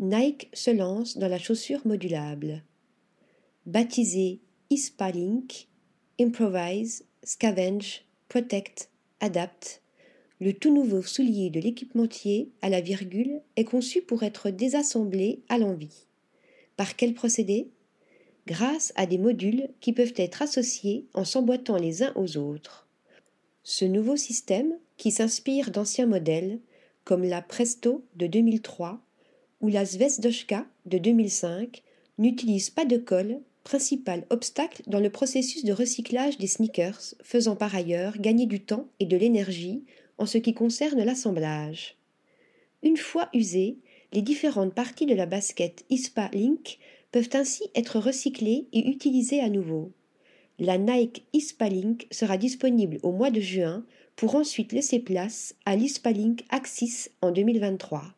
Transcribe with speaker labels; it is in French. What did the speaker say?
Speaker 1: Nike se lance dans la chaussure modulable. Baptisé Ispalink, Improvise, Scavenge, Protect, Adapt, le tout nouveau soulier de l'équipementier à la virgule est conçu pour être désassemblé à l'envie. Par quel procédé? Grâce à des modules qui peuvent être associés en s'emboîtant les uns aux autres. Ce nouveau système, qui s'inspire d'anciens modèles, comme la Presto de 2003 ou la Zvezdoshka de 2005, n'utilise pas de colle, principal obstacle dans le processus de recyclage des sneakers, faisant par ailleurs gagner du temps et de l'énergie en ce qui concerne l'assemblage. Une fois usées, les différentes parties de la basket ISPA Link peuvent ainsi être recyclées et utilisées à nouveau. La Nike ISPA Link sera disponible au mois de juin pour ensuite laisser place à l'ISPA Link Axis en 2023.